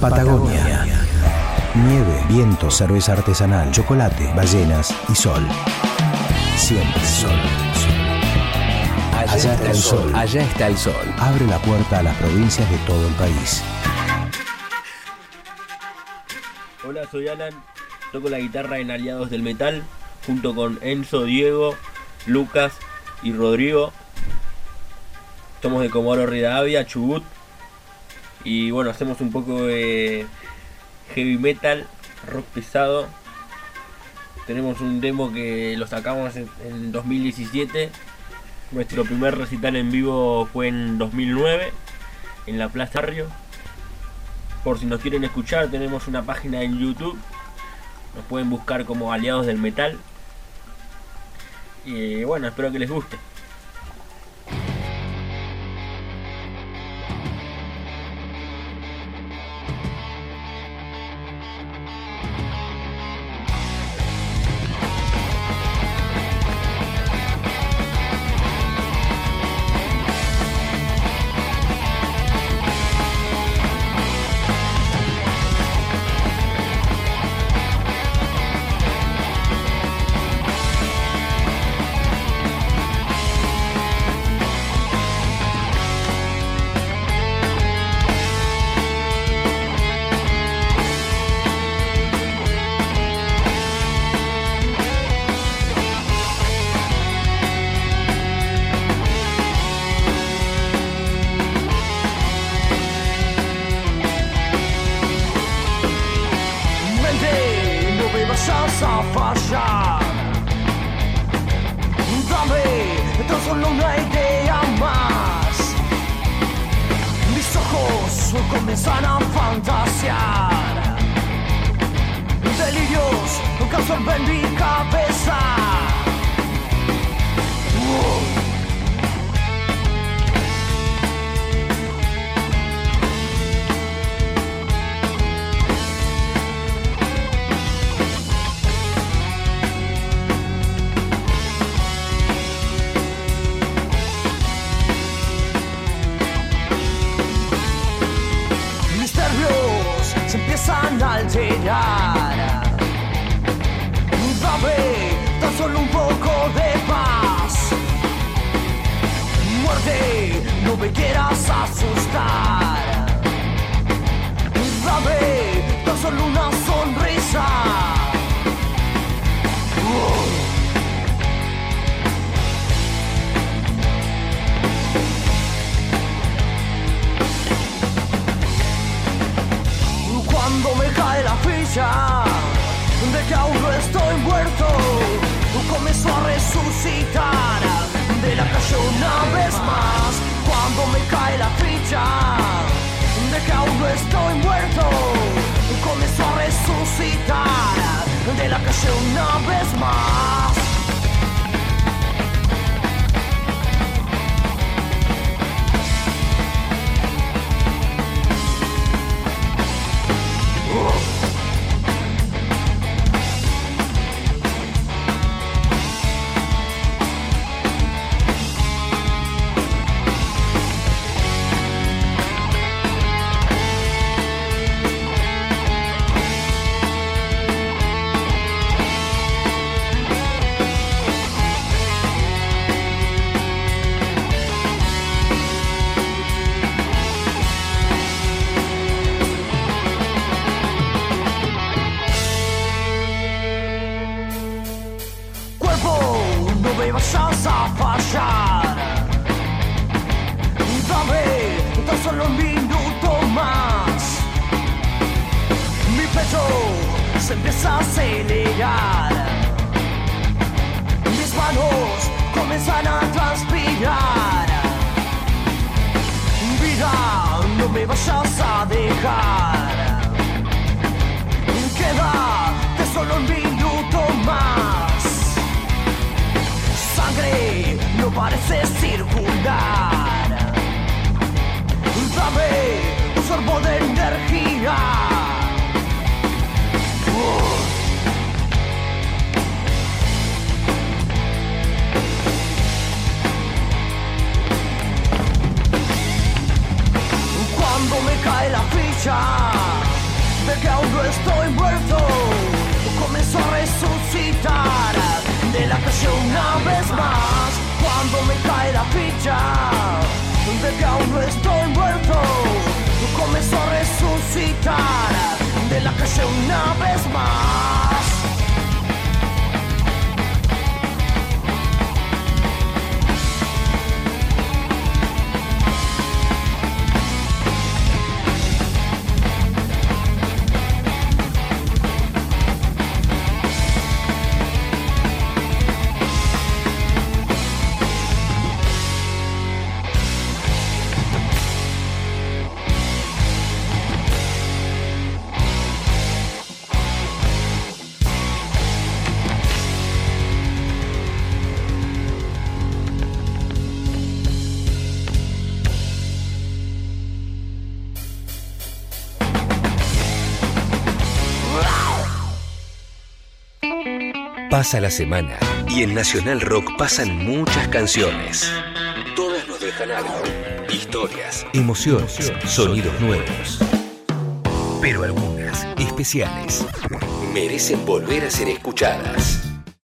Patagonia. Nieve, viento, cerveza artesanal, chocolate, ballenas y sol. Siempre sol. Allá está el sol. Allá está el sol. Abre la puerta a las provincias de todo el país. Hola, soy Alan. Toco la guitarra en Aliados del Metal junto con Enzo, Diego, Lucas y Rodrigo. Somos de Comoro Rivadavia, Chubut. Y bueno, hacemos un poco de heavy metal, rock pesado. Tenemos un demo que lo sacamos en, en 2017. Nuestro primer recital en vivo fue en 2009 en la Plaza Río. Por si nos quieren escuchar, tenemos una página en YouTube. Nos pueden buscar como Aliados del Metal. Y bueno, espero que les guste. No me vayas a fallar. Dame tan solo una idea más. Mis ojos comienzan a fantasear. Delirios que absorben mi cabeza. Uh. Alterar. Dame tan solo un poco de paz. Muerte, no me quieras asustar. Dame tan solo Cuando me cae la ficha de que aún no estoy muerto, comienzo a resucitar de la calle una vez más. Cuando me cae la ficha de que aún no estoy muerto, comienzo a resucitar de la calle una vez más. Empieza a acelerar. Mis manos comienzan a transpirar. Vida, no me vayas a dejar. Queda de solo un minuto más. Sangre no parece circular. Dame un sorbo de energía. Cuando me cae la ficha de que aún no estoy muerto. Comenzó a resucitar de la calle una vez más. Cuando me cae la ficha de que aún no estoy muerto. Comenzó a resucitar de la calle una vez más. Pasa la semana y en Nacional Rock pasan muchas canciones. Todas nos dejan algo. Historias, emociones, sonidos nuevos. Pero algunas, especiales, merecen volver a ser escuchadas.